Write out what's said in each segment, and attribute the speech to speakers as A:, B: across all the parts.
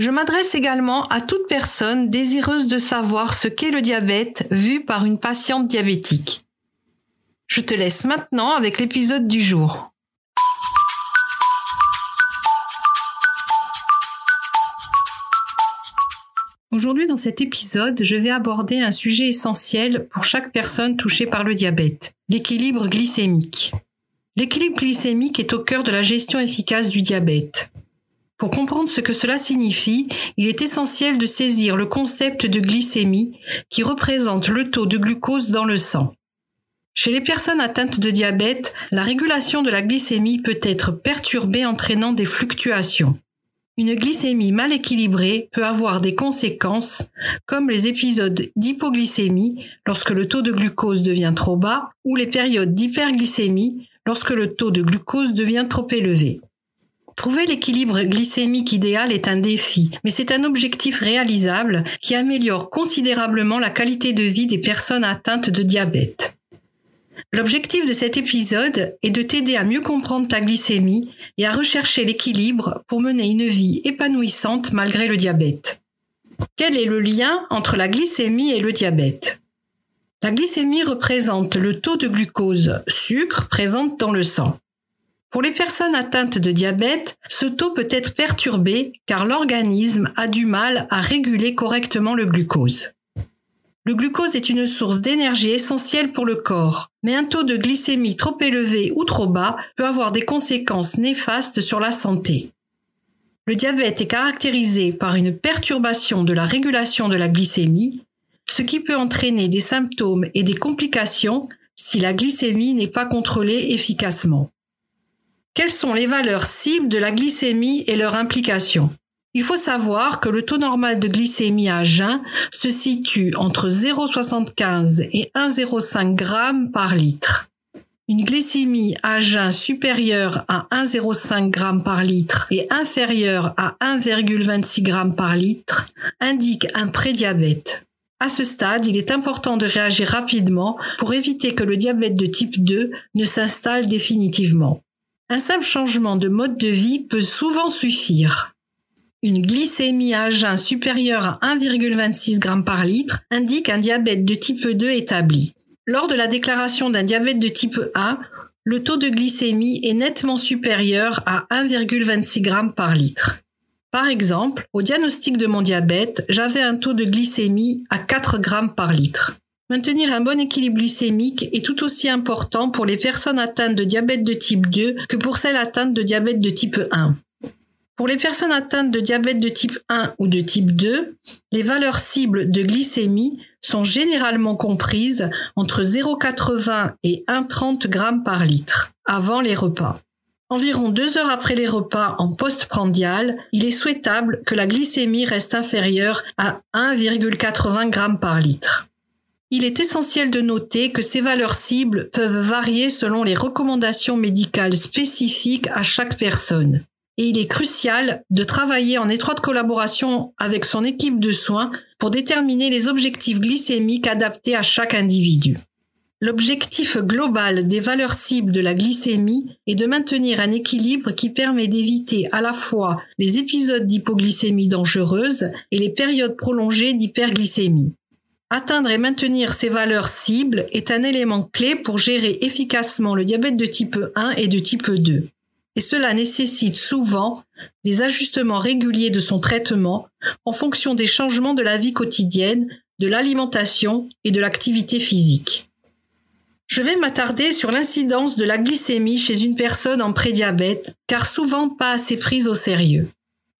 A: Je m'adresse également à toute personne désireuse de savoir ce qu'est le diabète vu par une patiente diabétique. Je te laisse maintenant avec l'épisode du jour. Aujourd'hui dans cet épisode, je vais aborder un sujet essentiel pour chaque personne touchée par le diabète, l'équilibre glycémique. L'équilibre glycémique est au cœur de la gestion efficace du diabète. Pour comprendre ce que cela signifie, il est essentiel de saisir le concept de glycémie qui représente le taux de glucose dans le sang. Chez les personnes atteintes de diabète, la régulation de la glycémie peut être perturbée entraînant des fluctuations. Une glycémie mal équilibrée peut avoir des conséquences comme les épisodes d'hypoglycémie lorsque le taux de glucose devient trop bas ou les périodes d'hyperglycémie lorsque le taux de glucose devient trop élevé. Trouver l'équilibre glycémique idéal est un défi, mais c'est un objectif réalisable qui améliore considérablement la qualité de vie des personnes atteintes de diabète. L'objectif de cet épisode est de t'aider à mieux comprendre ta glycémie et à rechercher l'équilibre pour mener une vie épanouissante malgré le diabète. Quel est le lien entre la glycémie et le diabète? La glycémie représente le taux de glucose, sucre présent dans le sang. Pour les personnes atteintes de diabète, ce taux peut être perturbé car l'organisme a du mal à réguler correctement le glucose. Le glucose est une source d'énergie essentielle pour le corps, mais un taux de glycémie trop élevé ou trop bas peut avoir des conséquences néfastes sur la santé. Le diabète est caractérisé par une perturbation de la régulation de la glycémie, ce qui peut entraîner des symptômes et des complications si la glycémie n'est pas contrôlée efficacement. Quelles sont les valeurs cibles de la glycémie et leur implication? Il faut savoir que le taux normal de glycémie à jeun se situe entre 0,75 et 1,05 g par litre. Une glycémie à jeun supérieure à 1,05 g par litre et inférieure à 1,26 g par litre indique un prédiabète. À ce stade, il est important de réagir rapidement pour éviter que le diabète de type 2 ne s'installe définitivement. Un simple changement de mode de vie peut souvent suffire. Une glycémie à jeun supérieure à 1,26 g par litre indique un diabète de type 2 établi. Lors de la déclaration d'un diabète de type 1, le taux de glycémie est nettement supérieur à 1,26 g par litre. Par exemple, au diagnostic de mon diabète, j'avais un taux de glycémie à 4 g par litre. Maintenir un bon équilibre glycémique est tout aussi important pour les personnes atteintes de diabète de type 2 que pour celles atteintes de diabète de type 1. Pour les personnes atteintes de diabète de type 1 ou de type 2, les valeurs cibles de glycémie sont généralement comprises entre 0,80 et 1,30 g par litre avant les repas. Environ deux heures après les repas en postprandial, il est souhaitable que la glycémie reste inférieure à 1,80 g par litre. Il est essentiel de noter que ces valeurs cibles peuvent varier selon les recommandations médicales spécifiques à chaque personne. Et il est crucial de travailler en étroite collaboration avec son équipe de soins pour déterminer les objectifs glycémiques adaptés à chaque individu. L'objectif global des valeurs cibles de la glycémie est de maintenir un équilibre qui permet d'éviter à la fois les épisodes d'hypoglycémie dangereuse et les périodes prolongées d'hyperglycémie. Atteindre et maintenir ces valeurs cibles est un élément clé pour gérer efficacement le diabète de type 1 et de type 2. et cela nécessite souvent des ajustements réguliers de son traitement en fonction des changements de la vie quotidienne, de l'alimentation et de l'activité physique. Je vais m'attarder sur l'incidence de la glycémie chez une personne en prédiabète, car souvent pas assez prise au sérieux.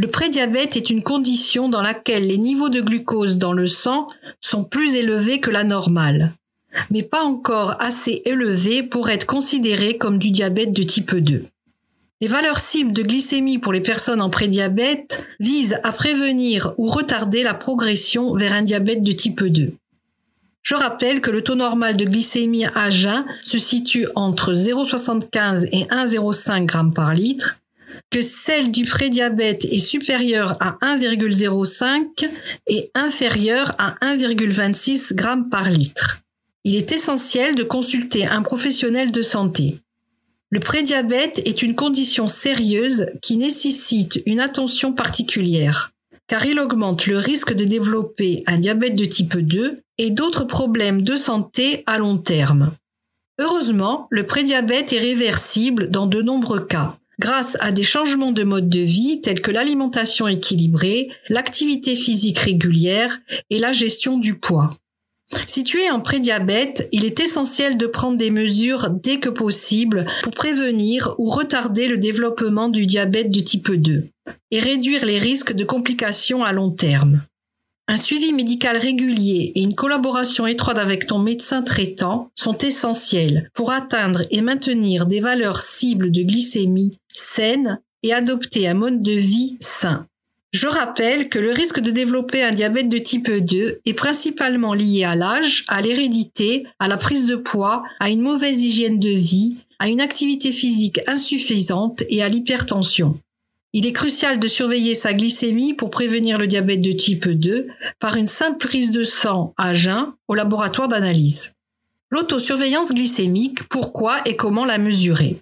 A: Le prédiabète est une condition dans laquelle les niveaux de glucose dans le sang sont plus élevés que la normale, mais pas encore assez élevés pour être considérés comme du diabète de type 2. Les valeurs cibles de glycémie pour les personnes en prédiabète visent à prévenir ou retarder la progression vers un diabète de type 2. Je rappelle que le taux normal de glycémie à jeun se situe entre 0,75 et 1,05 g par litre, que celle du prédiabète est supérieure à 1,05 et inférieure à 1,26 g par litre. Il est essentiel de consulter un professionnel de santé. Le prédiabète est une condition sérieuse qui nécessite une attention particulière car il augmente le risque de développer un diabète de type 2 et d'autres problèmes de santé à long terme. Heureusement, le prédiabète est réversible dans de nombreux cas, grâce à des changements de mode de vie tels que l'alimentation équilibrée, l'activité physique régulière et la gestion du poids. Si tu es en prédiabète, il est essentiel de prendre des mesures dès que possible pour prévenir ou retarder le développement du diabète de type 2 et réduire les risques de complications à long terme. Un suivi médical régulier et une collaboration étroite avec ton médecin traitant sont essentiels pour atteindre et maintenir des valeurs cibles de glycémie saines et adopter un mode de vie sain. Je rappelle que le risque de développer un diabète de type 2 est principalement lié à l'âge, à l'hérédité, à la prise de poids, à une mauvaise hygiène de vie, à une activité physique insuffisante et à l'hypertension. Il est crucial de surveiller sa glycémie pour prévenir le diabète de type 2 par une simple prise de sang à jeun au laboratoire d'analyse. L'autosurveillance glycémique, pourquoi et comment la mesurer?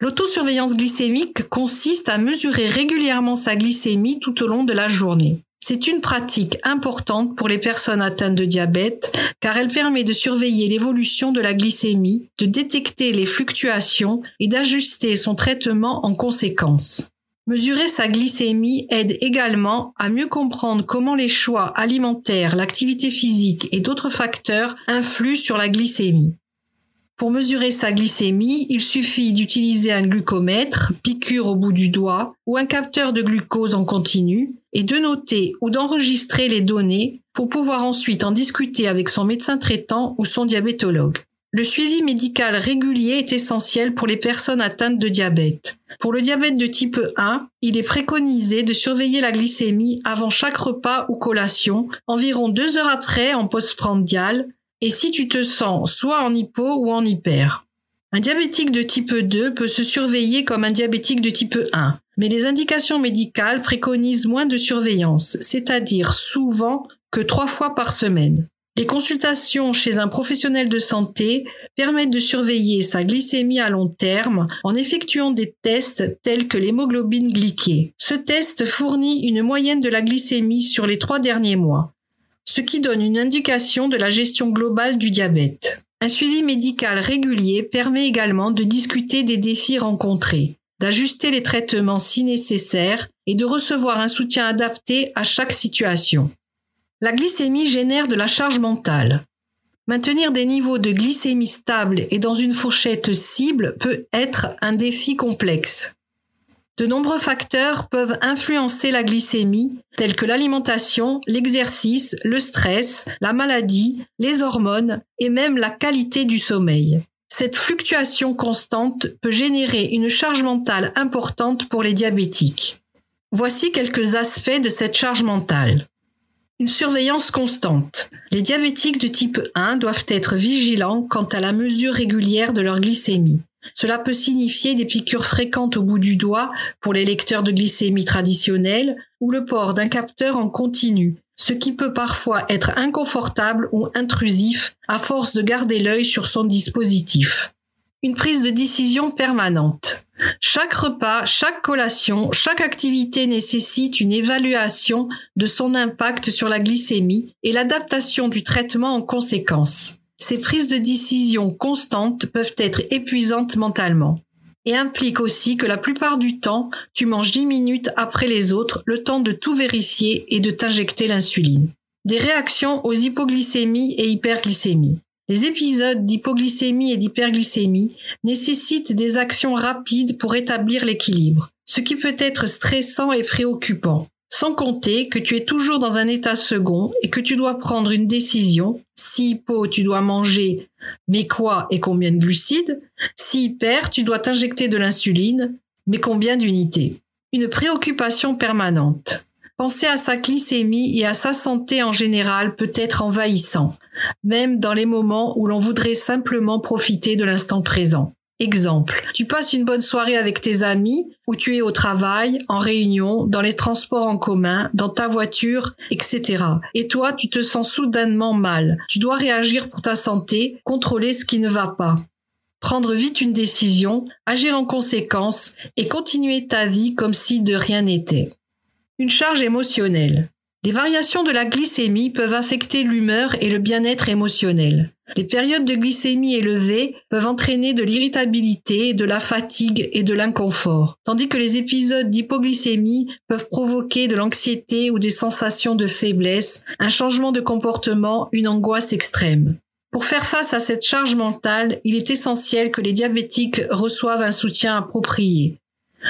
A: L'autosurveillance glycémique consiste à mesurer régulièrement sa glycémie tout au long de la journée. C'est une pratique importante pour les personnes atteintes de diabète car elle permet de surveiller l'évolution de la glycémie, de détecter les fluctuations et d'ajuster son traitement en conséquence. Mesurer sa glycémie aide également à mieux comprendre comment les choix alimentaires, l'activité physique et d'autres facteurs influent sur la glycémie. Pour mesurer sa glycémie, il suffit d'utiliser un glucomètre, piqûre au bout du doigt, ou un capteur de glucose en continu, et de noter ou d'enregistrer les données pour pouvoir ensuite en discuter avec son médecin traitant ou son diabétologue. Le suivi médical régulier est essentiel pour les personnes atteintes de diabète. Pour le diabète de type 1, il est préconisé de surveiller la glycémie avant chaque repas ou collation, environ deux heures après en postprandial, et si tu te sens soit en hypo ou en hyper. Un diabétique de type 2 peut se surveiller comme un diabétique de type 1, mais les indications médicales préconisent moins de surveillance, c'est-à-dire souvent que trois fois par semaine. Les consultations chez un professionnel de santé permettent de surveiller sa glycémie à long terme en effectuant des tests tels que l'hémoglobine glyquée. Ce test fournit une moyenne de la glycémie sur les trois derniers mois ce qui donne une indication de la gestion globale du diabète. Un suivi médical régulier permet également de discuter des défis rencontrés, d'ajuster les traitements si nécessaire et de recevoir un soutien adapté à chaque situation. La glycémie génère de la charge mentale. Maintenir des niveaux de glycémie stables et dans une fourchette cible peut être un défi complexe. De nombreux facteurs peuvent influencer la glycémie, tels que l'alimentation, l'exercice, le stress, la maladie, les hormones et même la qualité du sommeil. Cette fluctuation constante peut générer une charge mentale importante pour les diabétiques. Voici quelques aspects de cette charge mentale. Une surveillance constante. Les diabétiques de type 1 doivent être vigilants quant à la mesure régulière de leur glycémie. Cela peut signifier des piqûres fréquentes au bout du doigt pour les lecteurs de glycémie traditionnels ou le port d'un capteur en continu, ce qui peut parfois être inconfortable ou intrusif à force de garder l'œil sur son dispositif. Une prise de décision permanente. Chaque repas, chaque collation, chaque activité nécessite une évaluation de son impact sur la glycémie et l'adaptation du traitement en conséquence. Ces prises de décision constantes peuvent être épuisantes mentalement. et implique aussi que la plupart du temps, tu manges 10 minutes après les autres, le temps de tout vérifier et de t'injecter l'insuline. Des réactions aux hypoglycémies et hyperglycémies. Les épisodes d'hypoglycémie et d'hyperglycémie nécessitent des actions rapides pour établir l'équilibre, ce qui peut être stressant et préoccupant. Sans compter que tu es toujours dans un état second et que tu dois prendre une décision. Si hypo, tu dois manger, mais quoi et combien de glucides Si hyper, tu dois t'injecter de l'insuline, mais combien d'unités Une préoccupation permanente. Penser à sa glycémie et à sa santé en général peut être envahissant, même dans les moments où l'on voudrait simplement profiter de l'instant présent. Exemple, tu passes une bonne soirée avec tes amis, ou tu es au travail, en réunion, dans les transports en commun, dans ta voiture, etc. Et toi, tu te sens soudainement mal. Tu dois réagir pour ta santé, contrôler ce qui ne va pas. Prendre vite une décision, agir en conséquence et continuer ta vie comme si de rien n'était. Une charge émotionnelle. Les variations de la glycémie peuvent affecter l'humeur et le bien-être émotionnel. Les périodes de glycémie élevée peuvent entraîner de l'irritabilité, de la fatigue et de l'inconfort, tandis que les épisodes d'hypoglycémie peuvent provoquer de l'anxiété ou des sensations de faiblesse, un changement de comportement, une angoisse extrême. Pour faire face à cette charge mentale, il est essentiel que les diabétiques reçoivent un soutien approprié.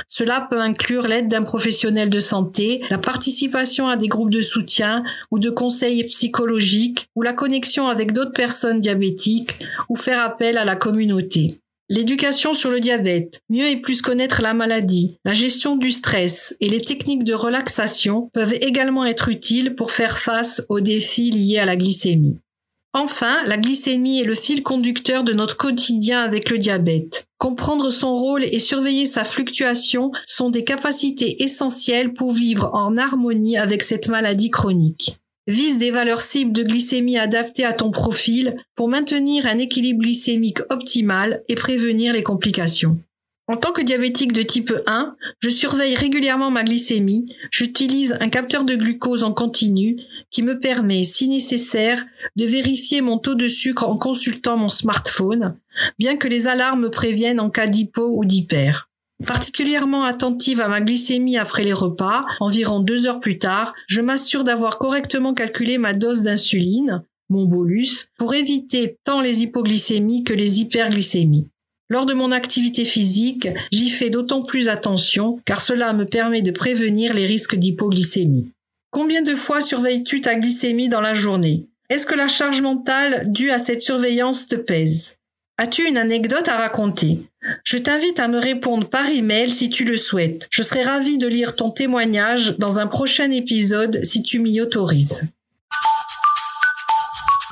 A: Cela peut inclure l'aide d'un professionnel de santé, la participation à des groupes de soutien ou de conseils psychologiques ou la connexion avec d'autres personnes diabétiques ou faire appel à la communauté. L'éducation sur le diabète, mieux et plus connaître la maladie, la gestion du stress et les techniques de relaxation peuvent également être utiles pour faire face aux défis liés à la glycémie. Enfin, la glycémie est le fil conducteur de notre quotidien avec le diabète. Comprendre son rôle et surveiller sa fluctuation sont des capacités essentielles pour vivre en harmonie avec cette maladie chronique. Vise des valeurs cibles de glycémie adaptées à ton profil pour maintenir un équilibre glycémique optimal et prévenir les complications. En tant que diabétique de type 1, je surveille régulièrement ma glycémie, j'utilise un capteur de glucose en continu qui me permet, si nécessaire, de vérifier mon taux de sucre en consultant mon smartphone, bien que les alarmes me préviennent en cas d'hypo ou d'hyper. Particulièrement attentive à ma glycémie après les repas, environ deux heures plus tard, je m'assure d'avoir correctement calculé ma dose d'insuline, mon bolus, pour éviter tant les hypoglycémies que les hyperglycémies. Lors de mon activité physique, j'y fais d'autant plus attention car cela me permet de prévenir les risques d'hypoglycémie. Combien de fois surveilles-tu ta glycémie dans la journée? Est-ce que la charge mentale due à cette surveillance te pèse? As-tu une anecdote à raconter? Je t'invite à me répondre par email si tu le souhaites. Je serai ravie de lire ton témoignage dans un prochain épisode si tu m'y autorises.